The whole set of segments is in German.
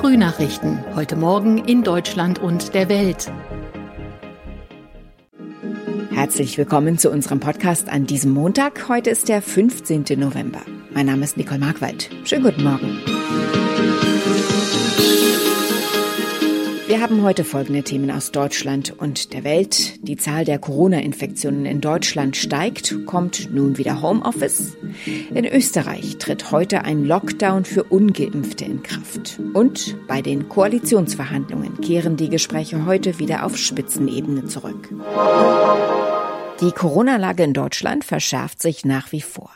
Frühnachrichten. Heute Morgen in Deutschland und der Welt. Herzlich willkommen zu unserem Podcast an diesem Montag. Heute ist der 15. November. Mein Name ist Nicole Markwald. Schönen guten Morgen. Wir haben heute folgende Themen aus Deutschland und der Welt. Die Zahl der Corona-Infektionen in Deutschland steigt, kommt nun wieder Homeoffice. In Österreich tritt heute ein Lockdown für ungeimpfte in Kraft. Und bei den Koalitionsverhandlungen kehren die Gespräche heute wieder auf Spitzenebene zurück. Die Corona-Lage in Deutschland verschärft sich nach wie vor.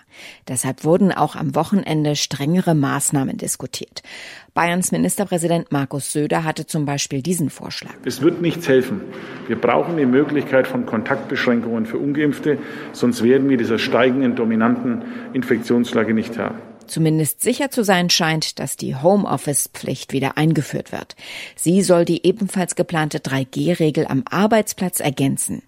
Deshalb wurden auch am Wochenende strengere Maßnahmen diskutiert. Bayerns Ministerpräsident Markus Söder hatte zum Beispiel diesen Vorschlag. Es wird nichts helfen. Wir brauchen die Möglichkeit von Kontaktbeschränkungen für ungeimpfte, sonst werden wir dieser steigenden dominanten Infektionslage nicht haben. Zumindest sicher zu sein scheint, dass die Homeoffice-Pflicht wieder eingeführt wird. Sie soll die ebenfalls geplante 3G-Regel am Arbeitsplatz ergänzen.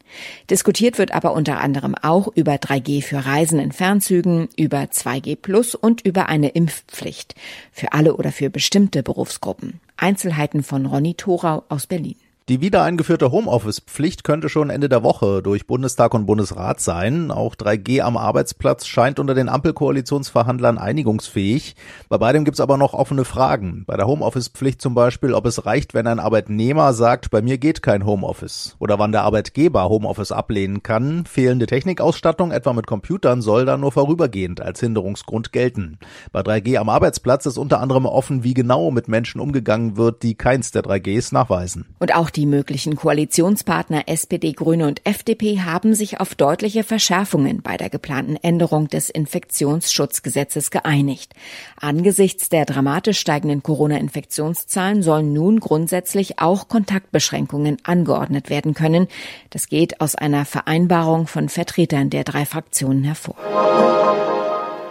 Diskutiert wird aber unter anderem auch über 3G für Reisen in Fernzügen, über 2G Plus und über eine Impfpflicht für alle oder für bestimmte Berufsgruppen. Einzelheiten von Ronny Thorau aus Berlin. Die wieder eingeführte Homeoffice-Pflicht könnte schon Ende der Woche durch Bundestag und Bundesrat sein. Auch 3G am Arbeitsplatz scheint unter den Ampelkoalitionsverhandlern einigungsfähig. Bei beidem gibt's aber noch offene Fragen. Bei der Homeoffice-Pflicht zum Beispiel, ob es reicht, wenn ein Arbeitnehmer sagt, bei mir geht kein Homeoffice. Oder wann der Arbeitgeber Homeoffice ablehnen kann. Fehlende Technikausstattung, etwa mit Computern, soll dann nur vorübergehend als Hinderungsgrund gelten. Bei 3G am Arbeitsplatz ist unter anderem offen, wie genau mit Menschen umgegangen wird, die keins der 3Gs nachweisen. Und auch die möglichen Koalitionspartner SPD, Grüne und FDP haben sich auf deutliche Verschärfungen bei der geplanten Änderung des Infektionsschutzgesetzes geeinigt. Angesichts der dramatisch steigenden Corona-Infektionszahlen sollen nun grundsätzlich auch Kontaktbeschränkungen angeordnet werden können. Das geht aus einer Vereinbarung von Vertretern der drei Fraktionen hervor.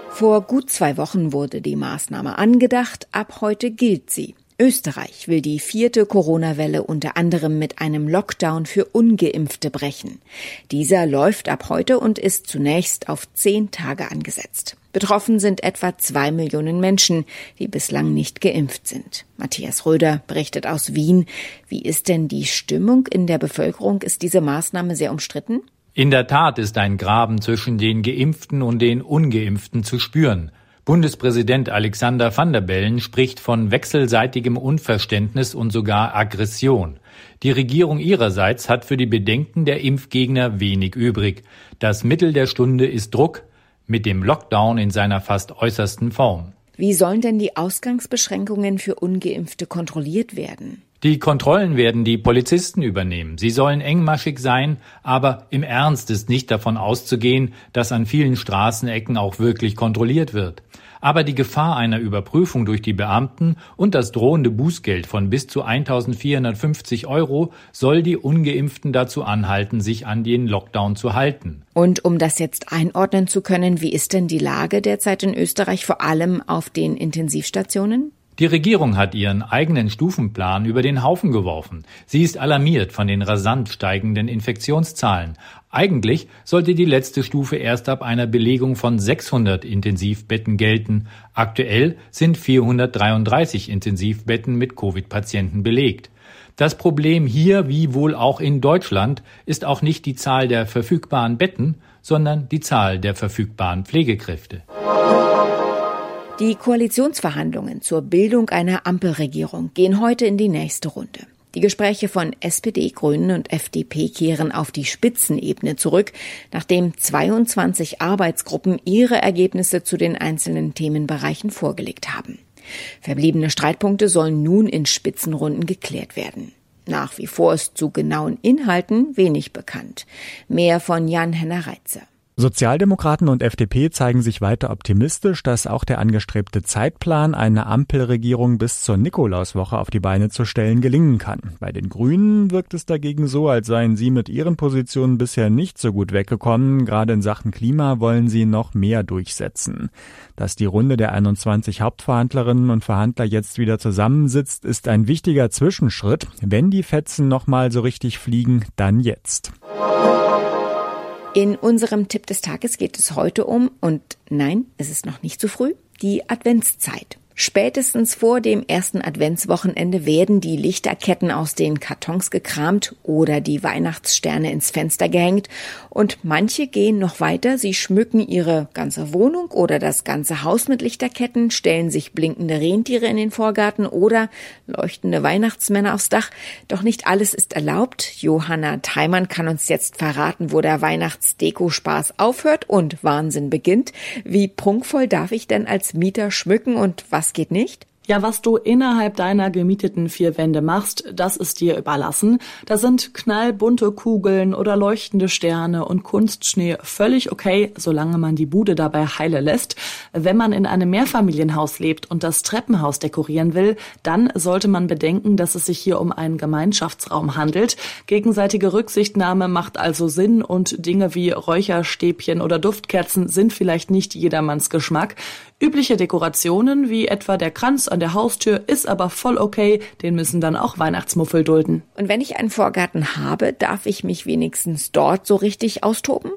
Vor gut zwei Wochen wurde die Maßnahme angedacht, ab heute gilt sie. Österreich will die vierte Corona-Welle unter anderem mit einem Lockdown für ungeimpfte brechen. Dieser läuft ab heute und ist zunächst auf zehn Tage angesetzt. Betroffen sind etwa zwei Millionen Menschen, die bislang nicht geimpft sind. Matthias Röder berichtet aus Wien. Wie ist denn die Stimmung in der Bevölkerung? Ist diese Maßnahme sehr umstritten? In der Tat ist ein Graben zwischen den Geimpften und den Ungeimpften zu spüren. Bundespräsident Alexander Van der Bellen spricht von wechselseitigem Unverständnis und sogar Aggression. Die Regierung ihrerseits hat für die Bedenken der Impfgegner wenig übrig. Das Mittel der Stunde ist Druck mit dem Lockdown in seiner fast äußersten Form. Wie sollen denn die Ausgangsbeschränkungen für ungeimpfte kontrolliert werden? Die Kontrollen werden die Polizisten übernehmen. Sie sollen engmaschig sein, aber im Ernst ist nicht davon auszugehen, dass an vielen Straßenecken auch wirklich kontrolliert wird. Aber die Gefahr einer Überprüfung durch die Beamten und das drohende Bußgeld von bis zu 1450 Euro soll die ungeimpften dazu anhalten, sich an den Lockdown zu halten. Und um das jetzt einordnen zu können, wie ist denn die Lage derzeit in Österreich, vor allem auf den Intensivstationen? Die Regierung hat ihren eigenen Stufenplan über den Haufen geworfen. Sie ist alarmiert von den rasant steigenden Infektionszahlen. Eigentlich sollte die letzte Stufe erst ab einer Belegung von 600 Intensivbetten gelten. Aktuell sind 433 Intensivbetten mit Covid-Patienten belegt. Das Problem hier, wie wohl auch in Deutschland, ist auch nicht die Zahl der verfügbaren Betten, sondern die Zahl der verfügbaren Pflegekräfte. Die Koalitionsverhandlungen zur Bildung einer Ampelregierung gehen heute in die nächste Runde. Die Gespräche von SPD, Grünen und FDP kehren auf die Spitzenebene zurück, nachdem 22 Arbeitsgruppen ihre Ergebnisse zu den einzelnen Themenbereichen vorgelegt haben. Verbliebene Streitpunkte sollen nun in Spitzenrunden geklärt werden. Nach wie vor ist zu genauen Inhalten wenig bekannt. Mehr von Jan-Henner Reitzer. Sozialdemokraten und FDP zeigen sich weiter optimistisch, dass auch der angestrebte Zeitplan, eine Ampelregierung bis zur Nikolauswoche auf die Beine zu stellen, gelingen kann. Bei den Grünen wirkt es dagegen so, als seien sie mit ihren Positionen bisher nicht so gut weggekommen. Gerade in Sachen Klima wollen sie noch mehr durchsetzen. Dass die Runde der 21 Hauptverhandlerinnen und Verhandler jetzt wieder zusammensitzt, ist ein wichtiger Zwischenschritt. Wenn die Fetzen nochmal so richtig fliegen, dann jetzt. In unserem Tipp des Tages geht es heute um, und nein, es ist noch nicht zu früh, die Adventszeit. Spätestens vor dem ersten Adventswochenende werden die Lichterketten aus den Kartons gekramt oder die Weihnachtssterne ins Fenster gehängt und manche gehen noch weiter, sie schmücken ihre ganze Wohnung oder das ganze Haus mit Lichterketten, stellen sich blinkende Rentiere in den Vorgarten oder leuchtende Weihnachtsmänner aufs Dach. Doch nicht alles ist erlaubt. Johanna Theimann kann uns jetzt verraten, wo der Weihnachtsdeko-Spaß aufhört und Wahnsinn beginnt. Wie prunkvoll darf ich denn als Mieter schmücken und was was geht nicht? Ja, was du innerhalb deiner gemieteten vier Wände machst, das ist dir überlassen. Da sind knallbunte Kugeln oder leuchtende Sterne und Kunstschnee völlig okay, solange man die Bude dabei heile lässt. Wenn man in einem Mehrfamilienhaus lebt und das Treppenhaus dekorieren will, dann sollte man bedenken, dass es sich hier um einen Gemeinschaftsraum handelt. Gegenseitige Rücksichtnahme macht also Sinn und Dinge wie Räucherstäbchen oder Duftkerzen sind vielleicht nicht jedermanns Geschmack. Übliche Dekorationen wie etwa der Kranz an der Haustür ist aber voll okay, den müssen dann auch Weihnachtsmuffel dulden. Und wenn ich einen Vorgarten habe, darf ich mich wenigstens dort so richtig austoben?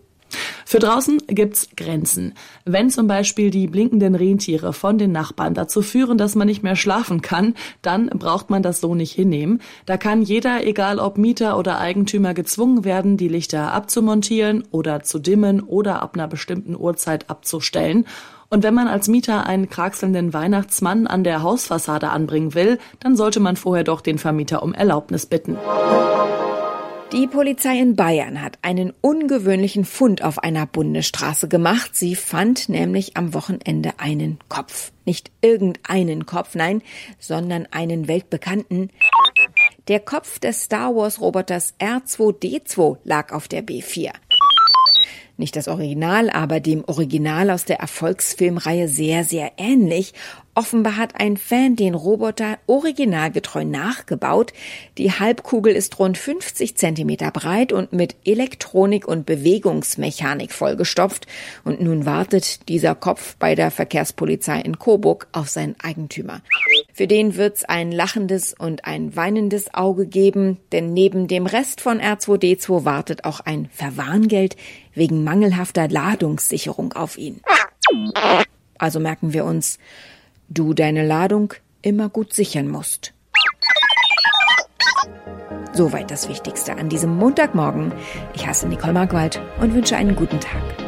Für draußen gibt's Grenzen. Wenn zum Beispiel die blinkenden Rentiere von den Nachbarn dazu führen, dass man nicht mehr schlafen kann, dann braucht man das so nicht hinnehmen. Da kann jeder, egal ob Mieter oder Eigentümer, gezwungen werden, die Lichter abzumontieren oder zu dimmen oder ab einer bestimmten Uhrzeit abzustellen. Und wenn man als Mieter einen kraxelnden Weihnachtsmann an der Hausfassade anbringen will, dann sollte man vorher doch den Vermieter um Erlaubnis bitten. Die Polizei in Bayern hat einen ungewöhnlichen Fund auf einer Bundesstraße gemacht. Sie fand nämlich am Wochenende einen Kopf. Nicht irgendeinen Kopf, nein, sondern einen weltbekannten. Der Kopf des Star Wars Roboters R2D2 lag auf der B4. Nicht das Original, aber dem Original aus der Erfolgsfilmreihe sehr, sehr ähnlich. Offenbar hat ein Fan den Roboter originalgetreu nachgebaut. Die Halbkugel ist rund 50 Zentimeter breit und mit Elektronik und Bewegungsmechanik vollgestopft. Und nun wartet dieser Kopf bei der Verkehrspolizei in Coburg auf seinen Eigentümer. Für den wird's ein lachendes und ein weinendes Auge geben, denn neben dem Rest von R2D2 wartet auch ein Verwarngeld wegen mangelhafter Ladungssicherung auf ihn. Also merken wir uns, du deine Ladung immer gut sichern musst. Soweit das Wichtigste an diesem Montagmorgen. Ich heiße Nicole Markwald und wünsche einen guten Tag.